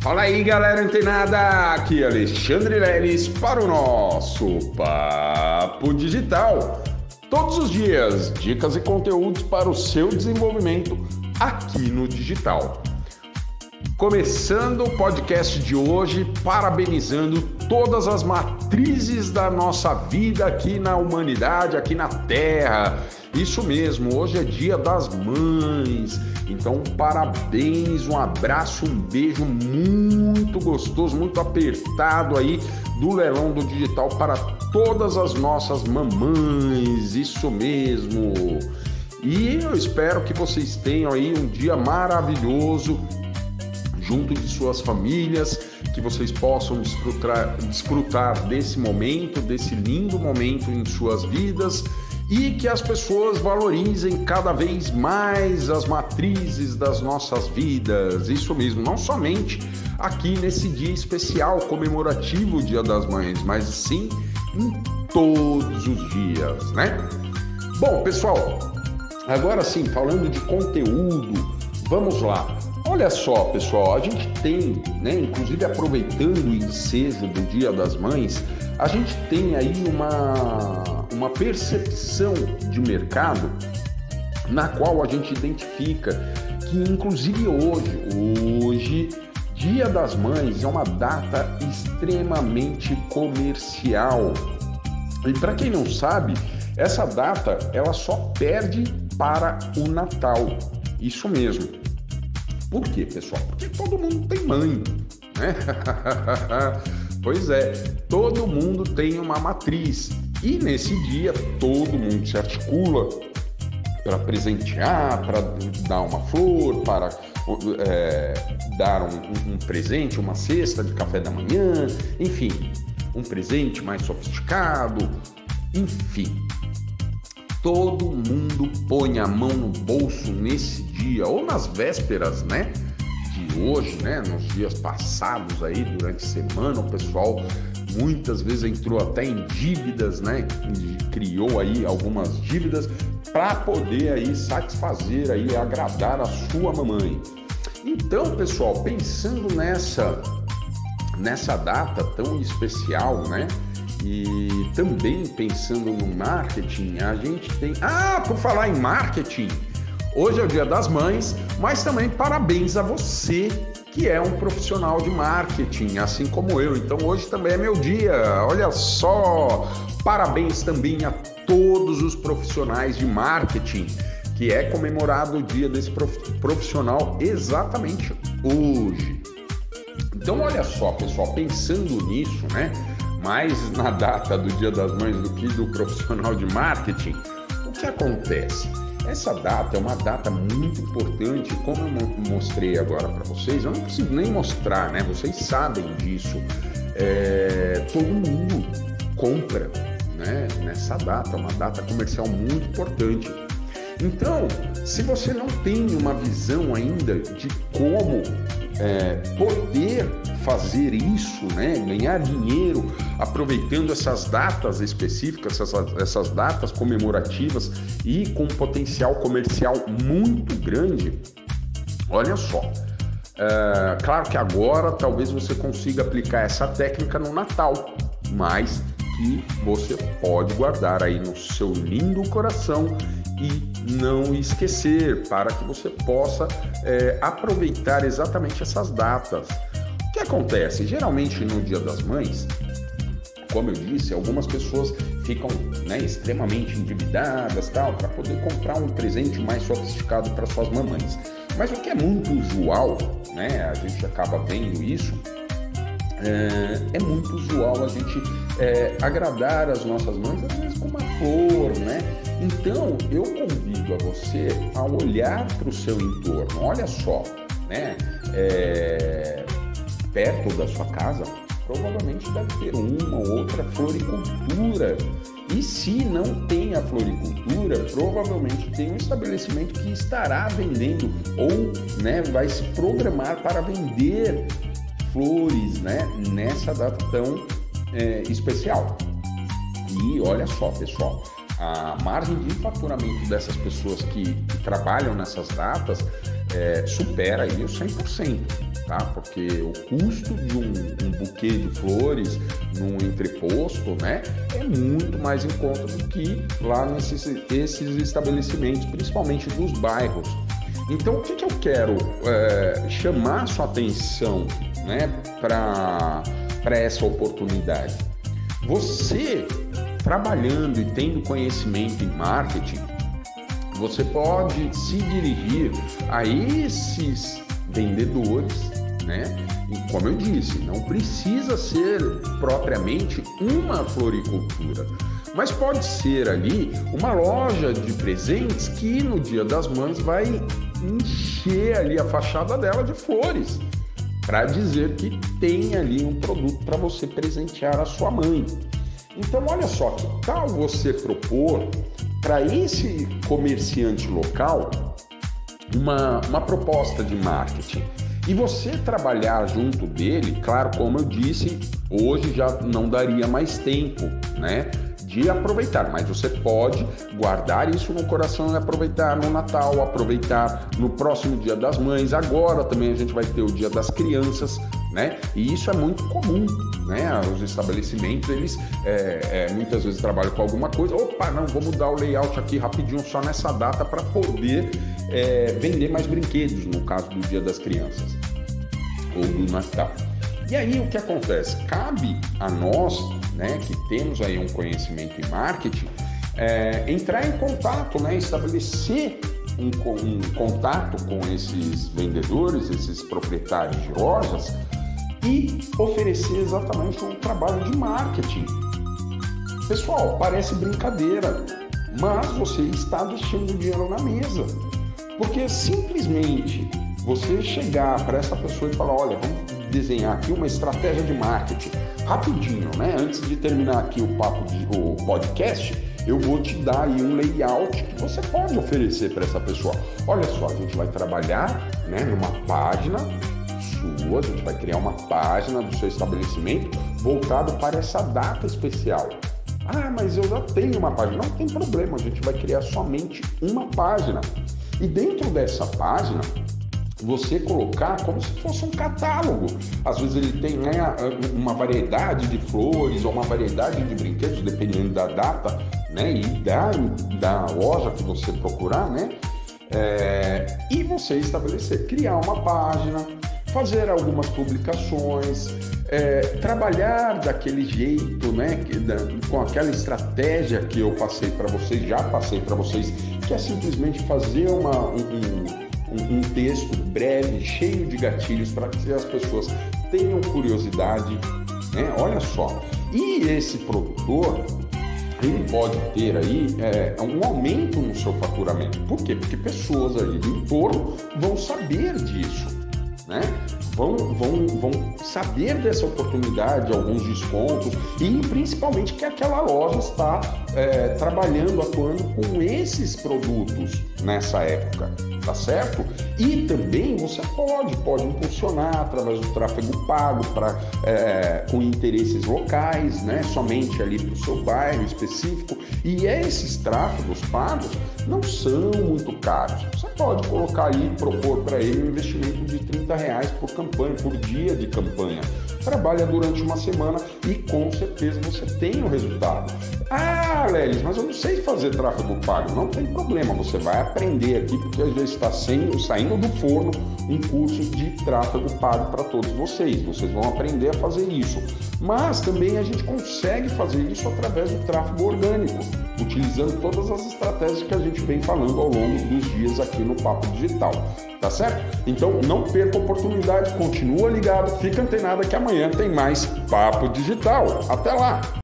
Fala aí, galera antenada! Aqui é Alexandre Leles para o nosso Papo Digital. Todos os dias, dicas e conteúdos para o seu desenvolvimento aqui no digital. Começando o podcast de hoje, parabenizando todas as matrizes da nossa vida aqui na humanidade, aqui na Terra. Isso mesmo, hoje é dia das mães. Então, parabéns, um abraço, um beijo muito gostoso, muito apertado aí do leilão do digital para todas as nossas mamães. Isso mesmo. E eu espero que vocês tenham aí um dia maravilhoso junto de suas famílias, que vocês possam desfrutar, desfrutar desse momento, desse lindo momento em suas vidas e que as pessoas valorizem cada vez mais as matrizes das nossas vidas. Isso mesmo, não somente aqui nesse dia especial comemorativo Dia das Mães, mas sim em todos os dias, né? Bom, pessoal, agora sim, falando de conteúdo, vamos lá. Olha só, pessoal, a gente tem, né, inclusive aproveitando o ensejo do Dia das Mães, a gente tem aí uma, uma percepção de mercado na qual a gente identifica que, inclusive hoje, hoje, Dia das Mães é uma data extremamente comercial. E para quem não sabe, essa data ela só perde para o Natal. Isso mesmo. Por quê, pessoal? Porque todo mundo tem mãe, né? pois é, todo mundo tem uma matriz. E nesse dia todo mundo se articula para presentear, para dar uma flor, para é, dar um, um, presente, uma cesta de café da manhã, enfim, um presente mais sofisticado, enfim todo mundo põe a mão no bolso nesse dia ou nas vésperas, né? De hoje, né? Nos dias passados aí, durante a semana, o pessoal muitas vezes entrou até em dívidas, né? Criou aí algumas dívidas para poder aí satisfazer aí, agradar a sua mamãe. Então, pessoal, pensando nessa nessa data tão especial, né? E também pensando no marketing, a gente tem. Ah, por falar em marketing, hoje é o Dia das Mães, mas também parabéns a você que é um profissional de marketing, assim como eu. Então hoje também é meu dia. Olha só, parabéns também a todos os profissionais de marketing, que é comemorado o dia desse profissional exatamente hoje. Então olha só, pessoal, pensando nisso, né? Mais na data do Dia das Mães do que do profissional de marketing, o que acontece? Essa data é uma data muito importante, como eu mostrei agora para vocês, eu não preciso nem mostrar, né? Vocês sabem disso. É, todo mundo compra né? nessa data, uma data comercial muito importante. Então, se você não tem uma visão ainda de como é, poder fazer isso, né, ganhar dinheiro aproveitando essas datas específicas, essas, essas datas comemorativas e com um potencial comercial muito grande, olha só. É, claro que agora talvez você consiga aplicar essa técnica no Natal, mas que você pode guardar aí no seu lindo coração e não esquecer para que você possa é, aproveitar exatamente essas datas. O que acontece? Geralmente no Dia das Mães, como eu disse, algumas pessoas ficam né, extremamente endividadas tal para poder comprar um presente mais sofisticado para suas mamães. Mas o que é muito usual, né, a gente acaba vendo isso, é, é muito usual a gente é, agradar as nossas mães, às vezes com uma flor, né? Então eu convido a você a olhar para o seu entorno. Olha só, né? É, perto da sua casa, provavelmente deve ter uma ou outra floricultura. E se não tem a floricultura, provavelmente tem um estabelecimento que estará vendendo ou né, vai se programar para vender flores né, nessa data tão é, especial. E olha só, pessoal, a margem de faturamento dessas pessoas que, que trabalham nessas datas é, supera aí os 100%. tá? Porque o custo de um, um buquê de flores num entreposto, né, é muito mais em conta do que lá nesses esses estabelecimentos, principalmente dos bairros. Então, o que, que eu quero é, chamar sua atenção, né, para essa oportunidade? Você trabalhando e tendo conhecimento em marketing, você pode se dirigir a esses vendedores, né? E como eu disse, não precisa ser propriamente uma floricultura, mas pode ser ali uma loja de presentes que no Dia das Mães vai encher ali a fachada dela de flores para dizer que tem ali um produto para você presentear a sua mãe. Então, olha só, que tal você propor para esse comerciante local uma, uma proposta de marketing? E você trabalhar junto dele, claro, como eu disse, hoje já não daria mais tempo, né? de aproveitar, mas você pode guardar isso no coração e aproveitar no Natal, aproveitar no próximo Dia das Mães. Agora também a gente vai ter o Dia das Crianças, né? E isso é muito comum, né? Os estabelecimentos eles é, é, muitas vezes trabalham com alguma coisa. Opa, não, vou mudar o layout aqui rapidinho só nessa data para poder é, vender mais brinquedos no caso do Dia das Crianças ou do Natal. E aí o que acontece? Cabe a nós né, que temos aí um conhecimento em marketing, é, entrar em contato, né, estabelecer um, um, contato com esses vendedores, esses proprietários de lojas e oferecer exatamente um trabalho de marketing. Pessoal, parece brincadeira, mas você está deixando dinheiro na mesa. Porque simplesmente você chegar para essa pessoa e falar: olha, vamos desenhar aqui uma estratégia de marketing rapidinho, né? Antes de terminar aqui o papo de, o podcast, eu vou te dar aí um layout que você pode oferecer para essa pessoa. Olha só, a gente vai trabalhar, né, numa página a gente vai criar uma página do seu estabelecimento voltado para essa data especial. Ah, mas eu já tenho uma página. Não tem problema, a gente vai criar somente uma página. E dentro dessa página, você colocar como se fosse um catálogo. Às vezes ele tem né, uma variedade de flores ou uma variedade de brinquedos, dependendo da data né, e da, da loja que você procurar, né? É, e você estabelecer, criar uma página, fazer algumas publicações, é, trabalhar daquele jeito, né, que, da, com aquela estratégia que eu passei para vocês, já passei para vocês, que é simplesmente fazer uma, um, um, um texto breve, cheio de gatilhos para que as pessoas tenham curiosidade. Né? Olha só. E esse produtor, ele pode ter aí é, um aumento no seu faturamento. Por quê? Porque pessoas ali do entorno vão saber disso, né? Vão, vão, vão saber dessa oportunidade, alguns descontos e principalmente que aquela loja está é, trabalhando, atuando com esses produtos nessa época tá certo? E também você pode, pode impulsionar através do tráfego pago para é, com interesses locais, né? Somente ali para o seu bairro específico. E esses tráfegos pagos não são muito caros. Você pode colocar aí, propor para ele um investimento de 30 reais por campanha, por dia de campanha. Trabalha durante uma semana e com certeza você tem o resultado. Ah, Lelis, mas eu não sei fazer tráfego pago. Não tem problema, você vai aprender aqui, porque vezes está saindo do forno um curso de tráfego pago para todos vocês. Vocês vão aprender a fazer isso. Mas também a gente consegue fazer isso através do tráfego orgânico, utilizando todas as estratégias que a gente vem falando ao longo dos dias aqui no Papo Digital. Tá certo? Então não perca a oportunidade, continua ligado, fica antenado que amanhã tem mais Papo Digital. Até lá!